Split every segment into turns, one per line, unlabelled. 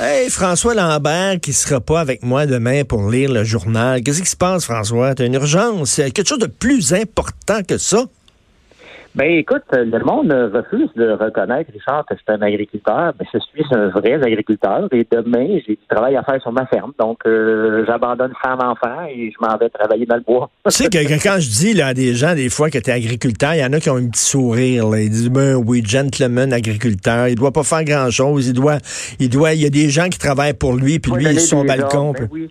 Hey, François Lambert qui sera pas avec moi demain pour lire le journal. Qu'est-ce qui se passe, François? T'as une urgence? Quelque chose de plus important que ça?
Ben écoute, le monde refuse de reconnaître, Richard, que c'est un agriculteur, mais je suis un vrai agriculteur et demain, j'ai du travail à faire sur ma ferme. Donc, euh, j'abandonne femme enfant et je m'en vais travailler dans le bois.
tu sais que, quand je dis là, à des gens, des fois, que tu es agriculteur, il y en a qui ont un petit sourire. Ils disent, ben oui, gentleman agriculteur, il doit pas faire grand-chose. Il doit, il doit, il y a des gens qui travaillent pour lui, puis lui, il est sur son balcon.
ben oui,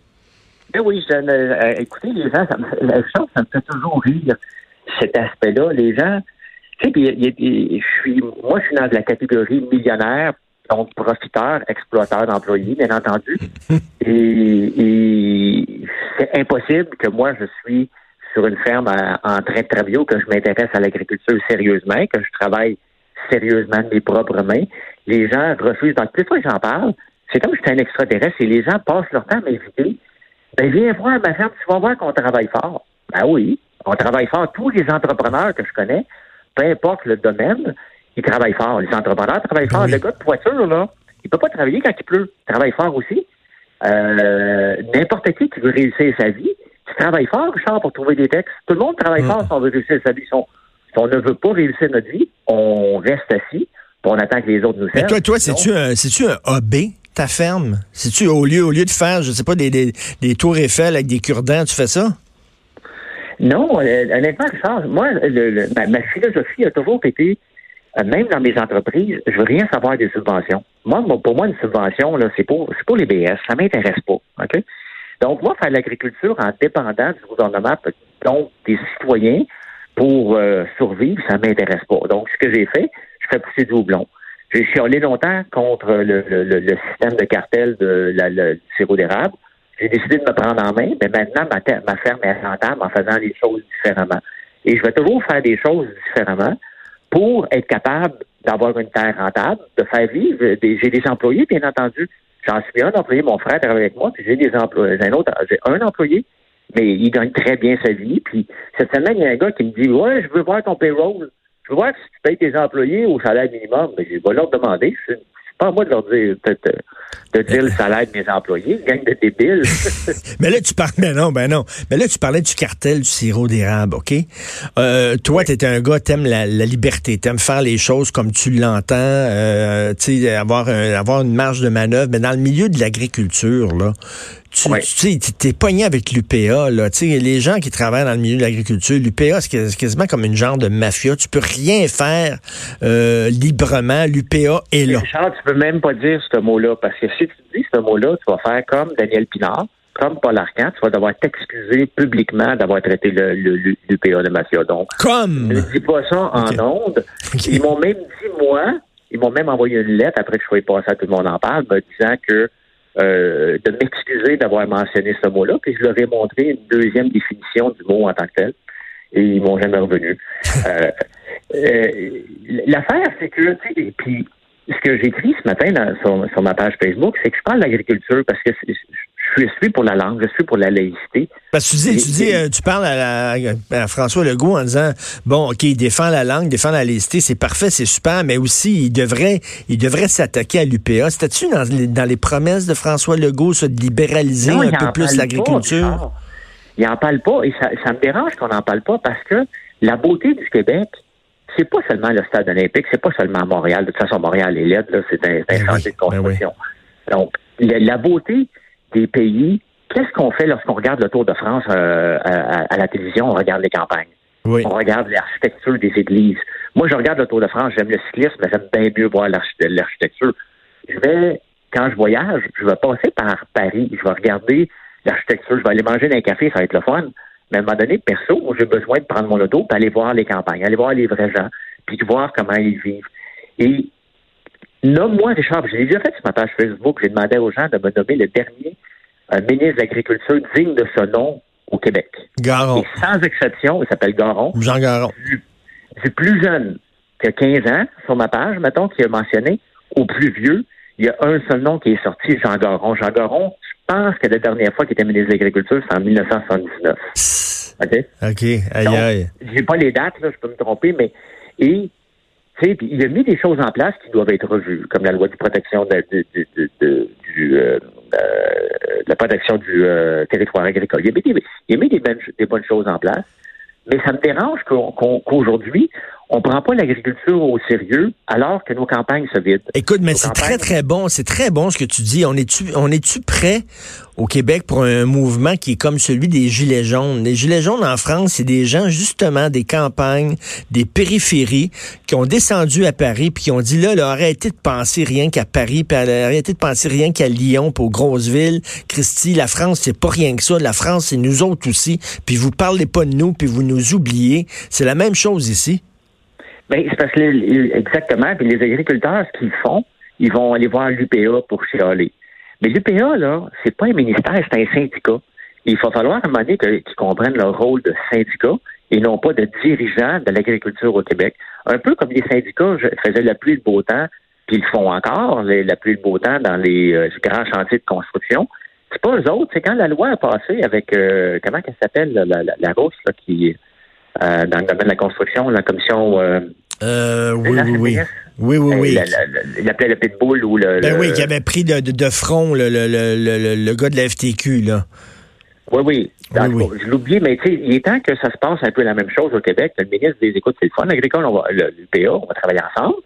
ben oui je, euh, écoutez, les gens, ça me, la chose, ça me fait toujours rire, cet aspect-là. Les gens tu sais, je suis, moi, je suis dans la catégorie millionnaire, donc profiteur, exploiteur d'employés, bien entendu. et, c'est impossible que moi, je suis sur une ferme en train de travailler ou que je m'intéresse à l'agriculture sérieusement, que je travaille sérieusement de mes propres mains. Les gens refusent. Donc, plus fois que j'en parle, c'est comme si j'étais un extraterrestre et les gens passent leur temps à m'inviter. Ben, viens voir ma ferme, tu vas voir qu'on travaille fort. Ben oui, on travaille fort. Tous les entrepreneurs que je connais, peu importe le domaine, ils travaillent fort. Les entrepreneurs travaillent fort. Le gars de voiture, là, il peut pas travailler quand il pleut. Il travaille fort aussi. Euh, n'importe qui qui veut réussir sa vie, tu travailles fort, Richard, pour trouver des textes. Tout le monde travaille mm. fort si on veut réussir sa vie. Si on, ne veut pas réussir notre vie, on reste assis, puis on attend que les autres nous servent.
Mais toi, toi, c'est-tu un, c'est-tu un hobby, ta ferme? C'est-tu au lieu, au lieu de faire, je sais pas, des, des, des tours Eiffel avec des cure-dents, tu fais ça?
Non, euh, honnêtement, Richard, moi, le, ma, philosophie a toujours été, euh, même dans mes entreprises, je veux rien savoir des subventions. Moi, pour moi, une subvention, là, c'est pour, c'est pour les BS, ça m'intéresse pas. Donc, moi, faire l'agriculture en dépendant du gouvernement, donc des citoyens, pour euh, survivre, ça m'intéresse pas. Donc, ce que j'ai fait, je fais pousser du houblon. J'ai chialé longtemps contre le, le, le, système de cartel de la, le, sirop d'érable. J'ai décidé de me prendre en main, mais maintenant, ma, ma ferme est rentable en faisant les choses différemment. Et je vais toujours faire des choses différemment pour être capable d'avoir une terre rentable, de faire vivre. j'ai des employés, bien entendu. J'en suis un employé, mon frère travaille avec moi, puis j'ai des employés. J'ai un autre, j'ai un employé, mais il gagne très bien sa vie. Puis cette semaine, il y a un gars qui me dit Ouais, je veux voir ton payroll. Je veux voir si tu payes tes employés au salaire minimum. Mais je vais leur demander. Pas à moi de leur dire de dire le salaire de mes employés, gang de débiles.
mais là, tu parles, mais non, ben non. Mais là, tu parlais du cartel du sirop d'érable, OK? Euh, toi, tu t'es un gars, t'aimes la, la liberté, t'aimes faire les choses comme tu l'entends, euh, tu sais, avoir, avoir une marge de manœuvre. Mais dans le milieu de l'agriculture, là, tu sais, t'es pogné avec l'UPA, là. Tu sais, les gens qui travaillent dans le milieu de l'agriculture, l'UPA, c'est quasiment comme une genre de mafia. Tu peux rien faire euh, librement. L'UPA est là.
Charles, tu peux même pas dire ce mot-là, parce que si tu dis ce mot-là, tu vas faire comme Daniel Pinard, comme Paul Arcand, tu vas devoir t'excuser publiquement d'avoir traité l'UPA de mafia. Donc,
comme?
Ne dis pas ça en ondes. Ils m'ont même dit, moi, ils m'ont même envoyé une lettre après que je sois passé à tout le monde en parle, me disant que euh, de m'excuser d'avoir mentionné ce mot-là, puis je leur ai montré une deuxième définition du mot en tant que tel, et ils m'ont jamais revenu. euh, euh, L'affaire, c'est que, tu sais, puis ce que j'ai écrit ce matin sur, ma page Facebook, c'est que je parle d'agriculture parce que je suis pour la langue, je suis pour la laïcité.
Parce que tu dis, tu, dis, euh, tu parles à, François Legault en disant, bon, OK, il défend la langue, défend la laïcité, c'est parfait, c'est super, mais aussi, il devrait, il devrait s'attaquer à l'UPA. C'était-tu dans, dans, les promesses de François Legault, ça, de libéraliser un peu plus l'agriculture?
Il n'en parle pas, et ça, ça me dérange qu'on n'en parle pas parce que la beauté du Québec, c'est pas seulement le stade olympique, c'est pas seulement Montréal. De toute façon, Montréal est laide, c'est un, un ben chantier de ben construction. Donc, la, beauté des pays, qu'est-ce qu'on fait lorsqu'on regarde le Tour de France euh, à, la télévision? On regarde les campagnes? On regarde l'architecture des églises. Moi, je regarde le Tour de France, j'aime le cyclisme, mais j'aime bien mieux voir l'architecture. Je vais, quand je voyage, je vais passer par Paris, je vais regarder l'architecture, je vais aller manger dans un café, ça va être le fun. Mais à un moment donné, perso, j'ai besoin de prendre mon auto et aller voir les campagnes, aller voir les vrais gens, puis de voir comment ils vivent. Et nomme-moi, Richard, j'ai déjà fait sur ma page Facebook, j'ai demandé aux gens de me nommer le dernier euh, ministre de l'Agriculture digne de ce nom au Québec.
Garon.
Et sans exception, il s'appelle Garon.
Jean Garon.
Du, plus jeune que 15 ans sur ma page, mettons, qui a mentionné, au plus vieux, il y a un seul nom qui est sorti, Jean Garon. Jean Garon, je pense que la dernière fois qu'il était ministre de l'Agriculture, c'est en 1979. OK?
OK. Aïe, aïe.
J'ai pas les dates, là, je peux me tromper, mais. Et, puis il a mis des choses en place qui doivent être revues, comme la loi de protection de, de, de, de du, euh, euh, la protection du euh, territoire agricole. Il a mis, des, il a mis des, bonnes, des, bonnes, choses en place, mais ça me dérange qu'aujourd'hui, on prend pas l'agriculture au sérieux alors que nos campagnes se vident.
Écoute, mais c'est très, très bon. C'est très bon ce que tu dis. On est-tu, on est-tu prêt au Québec pour un mouvement qui est comme celui des Gilets jaunes? Les Gilets jaunes en France, c'est des gens, justement, des campagnes, des périphéries, qui ont descendu à Paris puis qui ont dit, là, là arrêtez de penser rien qu'à Paris, puis arrêtez de penser rien qu'à Lyon, pour grosses villes. Christy, la France, c'est pas rien que ça. La France, c'est nous autres aussi. Puis vous parlez pas de nous, puis vous nous oubliez. C'est la même chose ici.
Ben, c'est parce que exactement. Puis les agriculteurs, ce qu'ils font, ils vont aller voir l'UPA pour chialer. Mais l'UPA, là, c'est pas un ministère, c'est un syndicat. il va falloir à un moment donné qu'ils comprennent leur rôle de syndicat et non pas de dirigeant de l'agriculture au Québec. Un peu comme les syndicats faisaient la pluie le beau temps, puis ils font encore la pluie le beau temps dans les euh, grands chantiers de construction. C'est pas eux autres. C'est quand la loi a passé avec euh, comment elle s'appelle la, la, la, rousse là, qui euh, dans le domaine de la construction, la commission.
Euh, euh oui, oui, oui. Oui, oui, oui.
il appelait le pitbull ou le.
Ben oui, qui avait pris de, de, front le, le, le, le, gars de la FTQ, là.
Oui, oui. Je l'oublie, mais tu sais, il est temps que ça se passe un peu la même chose au Québec. Le ministre des Écoutes, c'est le fun agricole, on va, l'UPA, on va travailler ensemble,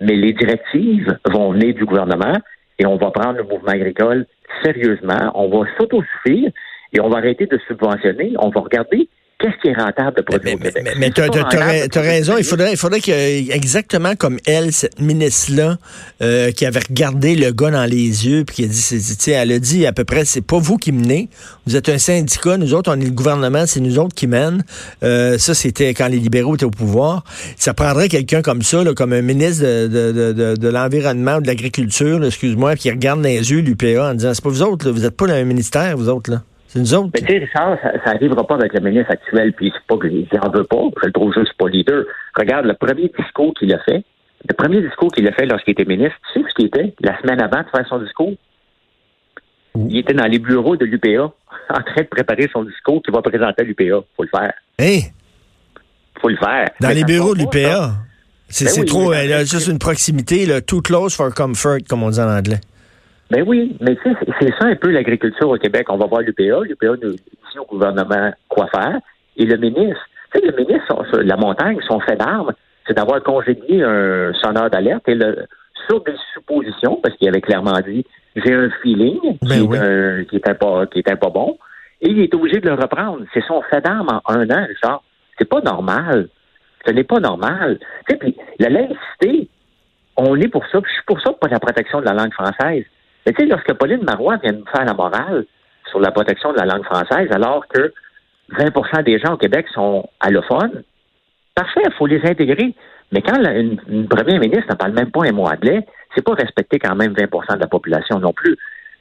mais les directives vont venir du gouvernement et on va prendre le mouvement agricole sérieusement. On va s'autosuffire et on va arrêter de subventionner. On va regarder Qu'est-ce qui est rentable de produire au Québec?
Mais, tu as, raison. Il faudrait, il faudrait que, exactement comme elle, cette ministre-là, euh, qui avait regardé le gars dans les yeux, puis qui a dit, elle a dit à peu près, c'est pas vous qui menez. Vous êtes un syndicat. Nous autres, on est le gouvernement, c'est nous autres qui mènent. Euh, ça, c'était quand les libéraux étaient au pouvoir. Ça prendrait quelqu'un comme ça, là, comme un ministre de, de, de, de l'environnement ou de l'agriculture, excuse-moi, qui regarde dans les yeux l'UPA en disant, c'est pas vous autres, là, vous êtes pas dans un ministère, vous autres, là. C'est nous autres.
Mais tu sais, Richard, ça n'arrivera pas avec le ministre actuel, puis c'est pas que j'en veux pas, je le trouve juste pas leader. Regarde, le premier discours qu'il a fait, le premier discours qu'il a fait lorsqu'il était ministre, tu sais ce qu'il était la semaine avant de faire son discours? Il était dans les bureaux de l'UPA, en train de préparer son discours qu'il va présenter à l'UPA. Faut le faire.
Hein?
Faut le faire.
Dans les bureaux de l'UPA? C'est ben trop, juste une proximité, là, too close for comfort, comme on dit en anglais.
Ben oui, mais tu sais, c'est ça un peu l'agriculture au Québec. On va voir l'UPA. L'UPA nous dit au gouvernement quoi faire. Et le ministre, tu sais, le ministre, la montagne, son fait d'armes, c'est d'avoir congédié un sonneur d'alerte et le, sur des suppositions, parce qu'il avait clairement dit j'ai un feeling ben qui, est qui, pas, qui était pas bon, et il est obligé de le reprendre. C'est son fait d'armes en un an, Richard. C'est pas normal. Ce n'est pas normal. Tu sais, puis la laïcité, on est pour ça, je suis pour ça pour la protection de la langue française. Mais tu sais, lorsque Pauline Marois vient nous faire la morale sur la protection de la langue française, alors que 20% des gens au Québec sont allophones, parfait, il faut les intégrer. Mais quand une, première ministre ne parle même pas un mot anglais, c'est pas respecter quand même 20% de la population non plus.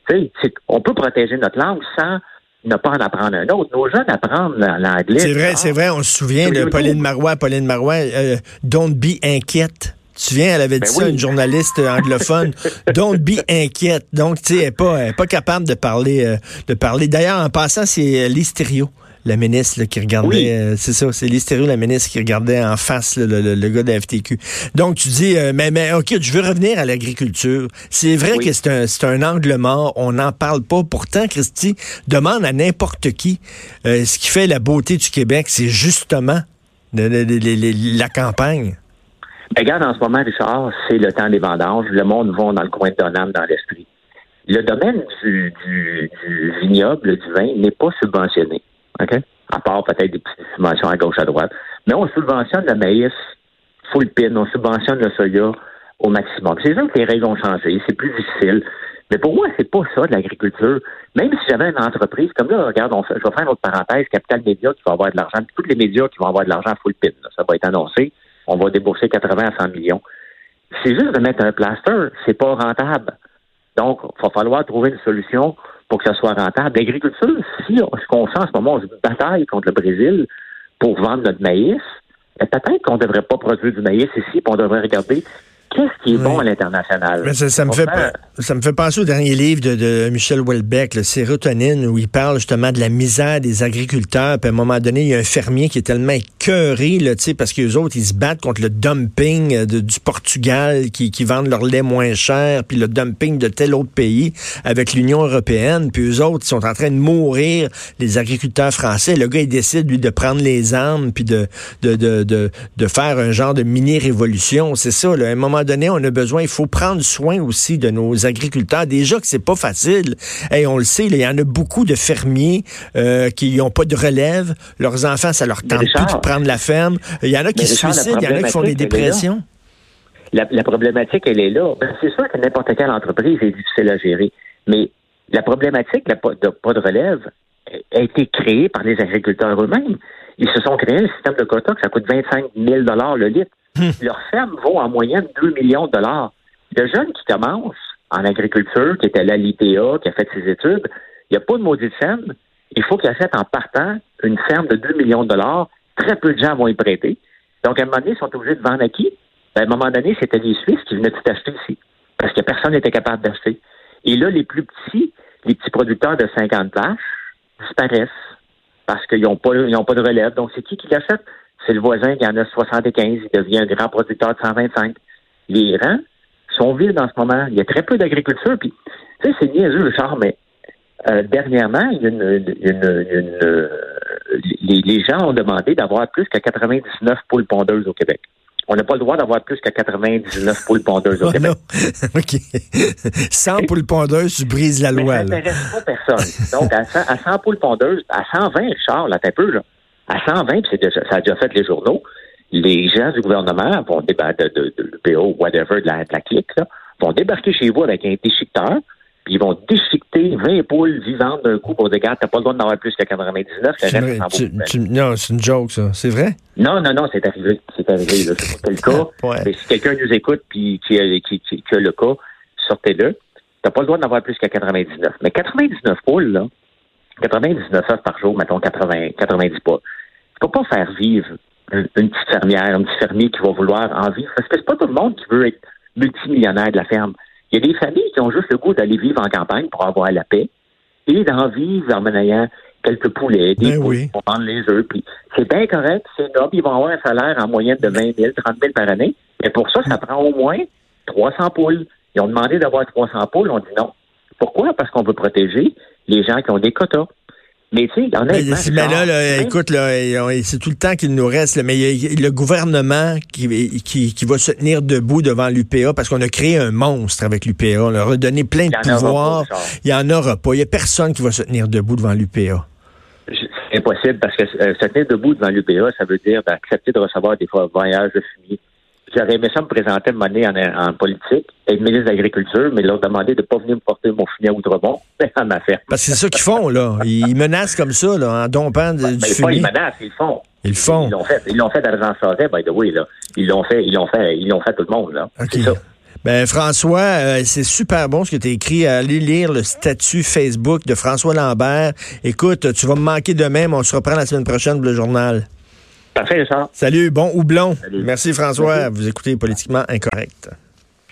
Tu sais, on peut protéger notre langue sans ne pas en apprendre un autre. Nos jeunes apprennent l'anglais.
C'est vrai, c'est vrai. On se souvient de Pauline Marois. Pauline Marois, euh, don't be inquiète. Tu viens, elle avait dit ben ça, une journaliste anglophone. Don't be inquiète. Donc, tu sais, elle n'est pas, pas capable de parler. Euh, de parler. D'ailleurs, en passant, c'est euh, l'hystério la ministre qui regardait, euh, c'est ça, c'est l'hystério, la ministre qui regardait en face le, le, gars de la FTQ. Donc tu dis, mais, mais ok, je veux revenir à l'agriculture. C'est vrai que c'est un, c'est un angle mort, on n'en parle pas. Pourtant, Christy, demande à n'importe qui, ce qui fait la beauté du Québec, c'est justement la campagne.
Ben, regarde, en ce moment, Richard, c'est le temps des vendanges. Le monde va dans le coin de Donham, dans l'esprit. Le domaine du, du, du vignoble, du vin, n'est pas subventionné. OK? À part peut-être des petites subventions à gauche, à droite. Mais on subventionne le maïs full pin, on subventionne le soya au maximum. C'est sûr que les règles ont changé, c'est plus difficile. Mais pour moi, c'est pas ça de l'agriculture. Même si j'avais une entreprise, comme là, regarde, on je vais faire une autre parenthèse, Capital Média qui va avoir de l'argent, tous les médias qui vont avoir de l'argent full pin, ça va être annoncé on va débourser 80 à 100 millions. C'est juste de mettre un plaster, c'est pas rentable. Donc, il va falloir trouver une solution pour que ça soit rentable. L'agriculture, si ce qu'on fait en ce moment, on se bataille contre le Brésil pour vendre notre maïs, peut-être qu'on ne devrait pas produire du maïs ici, puis on devrait regarder qu'est-ce qui est bon à l'international?
Ça, me fait, ça me fait penser au dernier livre de, de Michel Houellebecq, le Sérotonine, où il parle justement de la misère des agriculteurs. Puis à un moment donné, il y a un fermier qui est tellement écœuré, là, parce que les autres, ils se battent contre le dumping de, du Portugal qui, qui vendent leur lait moins cher, puis le dumping de tel autre pays avec l'Union européenne. Puis eux autres, ils sont en train de mourir, les agriculteurs français. Le gars, il décide, lui, de prendre les armes, puis de, de, de, de, de faire un genre de mini-révolution. C'est ça, là. À un moment donné, on a besoin, il faut prendre soin aussi de nos agriculteurs. Déjà que c'est pas facile. Et on le sait, il y en a beaucoup de fermiers euh, qui n'ont pas de relève. Leurs enfants, ça leur tente plus de prendre la ferme. Il y en a qui se suicident, il y en a qui font des dépressions.
La, problématique, elle est là. Ben, c'est sûr que n'importe quelle entreprise est difficile à gérer. Mais la problématique de pas de relève a été créée par les agriculteurs eux-mêmes. Ils se sont créés un système de quotas que ça coûte 25 000 le litre. Hmm. Leur ferme vaut en moyenne 2 millions de dollars. Le jeune qui commence en agriculture, qui est à l'ITA, qui a fait ses études, il n'y a pas de maudite scène. Il faut qu'il achète en partant une ferme de 2 millions de dollars. Très peu de gens vont y prêter. Donc, à un moment donné, ils sont obligés de vendre à qui? Ben, à un moment donné, c'était les Suisses qui venaient tout acheter ici. Parce que personne n'était capable d'acheter. Et là, les plus petits, les petits producteurs de 50 vaches disparaissent parce qu'ils n'ont pas, pas de relève. Donc, c'est qui qui l'achète? C'est le voisin qui en a 75, il devient un grand producteur de 125. Les rangs sont vides en ce moment. Il y a très peu d'agriculture. Puis, tu sais, c'est niaiseux, le char, mais euh, dernièrement, euh, les, gens ont demandé d'avoir plus que 99 poules pondeuses au Québec. On n'a pas le droit d'avoir plus que 99 poules pondeuses au oh Québec.
OK. 100 poules pondeuses, tu brises la loi.
Mais ça n'intéresse pas personne. Donc, à 100, poules pondeuses, à 120, Richard, là, t'as peu, là. À 120, puis déjà, ça a déjà fait les journaux, les gens du gouvernement vont débattre de, de, l'UPO, whatever, de la, de la clique, là, vont débarquer chez vous avec un déchiqueteur, puis ils vont déchiqueter 20 poules vivantes d'un coup pour dire, tu t'as pas le droit d'en avoir plus que 99,
Non, c'est une joke, ça. C'est vrai?
Non, non, non, c'est arrivé. C'est arrivé, C'est pas le cas. Mais si quelqu'un nous écoute puis qui a, qui, qui, a le cas, sortez-le. T'as pas le droit d'en avoir plus que 99. Mais 99 poules, là, 99 heures par jour, mettons 80, 90 pas. Tu peux pas faire vivre une, petite fermière, un petit fermier qui va vouloir en vivre. Parce que c'est pas tout le monde qui veut être multimillionnaire de la ferme. Il y a des familles qui ont juste le goût d'aller vivre en campagne pour avoir la paix et d'en vivre en menant quelques poulets, des ben poules pour vendre les œufs. Puis c'est bien correct, c'est noble. Ils vont avoir un salaire en moyenne de 20 000, 30 000 par année. Mais pour ça, ça prend au moins 300 poules. Ils ont demandé d'avoir 300 poules. On dit non. Pourquoi? Parce qu'on veut protéger les gens qui ont des quotas. Mais tu sais, il y en a.
Mais, là, là écoute, là, c'est tout le temps qu'il nous reste. mais il y a le gouvernement qui, qui, qui, va se tenir debout devant l'UPA parce qu'on a créé un monstre avec l'UPA. On leur a donné plein de pouvoirs. il n'y en aura pas. Il n'y a personne qui va se tenir debout devant l'UPA.
C'est impossible parce que euh, se tenir debout devant l'UPA, ça veut dire d'accepter de recevoir des fois voyages de fumier J'aurais aimé ça me présenter une monnaie en, politique, être ministre de l'Agriculture, mais leur demander de ne pas venir me porter mon fumier à Outremont à ma ferme.
Parce que c'est ça qu'ils font, là. Ils menacent comme ça, là, en dompant du
mais
fumier.
Pas, ils menacent, ils font.
Ils le font.
Ils l'ont fait. Ils l'ont fait à Jean by the way, là. Ils l'ont fait, ils l'ont fait, ils l'ont fait tout le monde, là. C'est ça.
Ben François, euh, c'est super bon ce que tu as écrit. Allez lire le statut Facebook de François Lambert. Écoute, tu vas me manquer demain, mais on se reprend la semaine prochaine pour le journal.
Parfait, ça.
Salut, bon houblon. Salut. Merci François. Vous écoutez Politiquement Incorrect.